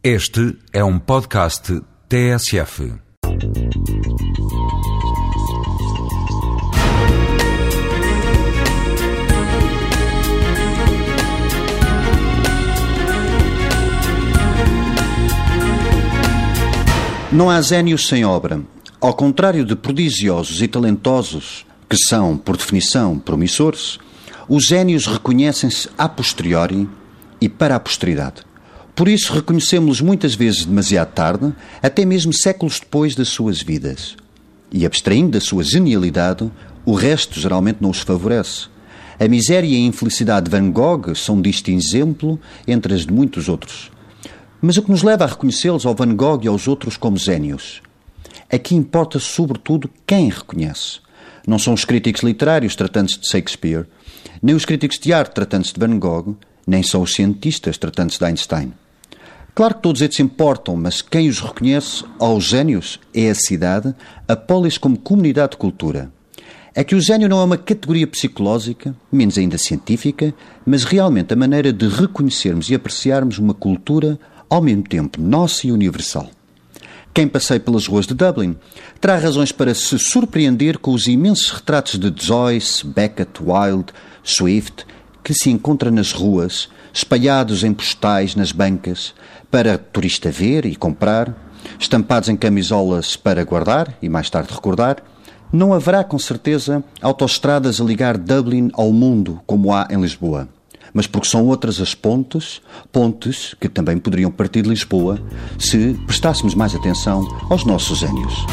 Este é um podcast TSF. Não há zénios sem obra. Ao contrário de prodigiosos e talentosos, que são, por definição, promissores, os zénios reconhecem-se a posteriori e para a posteridade. Por isso reconhecemos-los muitas vezes demasiado tarde, até mesmo séculos depois das suas vidas. E abstraindo da sua genialidade, o resto geralmente não os favorece. A miséria e a infelicidade de Van Gogh são disto exemplo entre as de muitos outros. Mas o que nos leva a reconhecê-los ao Van Gogh e aos outros como zénios? Aqui importa sobretudo quem reconhece. Não são os críticos literários tratando-se de Shakespeare, nem os críticos de arte tratando-se de Van Gogh, nem são os cientistas tratando-se de Einstein. Claro que todos estes importam, mas quem os reconhece aos gênios é a cidade, a polis como comunidade de cultura. É que o gênio não é uma categoria psicológica, menos ainda científica, mas realmente a maneira de reconhecermos e apreciarmos uma cultura ao mesmo tempo nossa e universal. Quem passeia pelas ruas de Dublin terá razões para se surpreender com os imensos retratos de Joyce, Beckett, Wilde, Swift que se encontra nas ruas, espalhados em postais nas bancas, para turista ver e comprar, estampados em camisolas para guardar e mais tarde recordar, não haverá com certeza autoestradas a ligar Dublin ao mundo como há em Lisboa. Mas porque são outras as pontes, pontes que também poderiam partir de Lisboa se prestássemos mais atenção aos nossos gênios.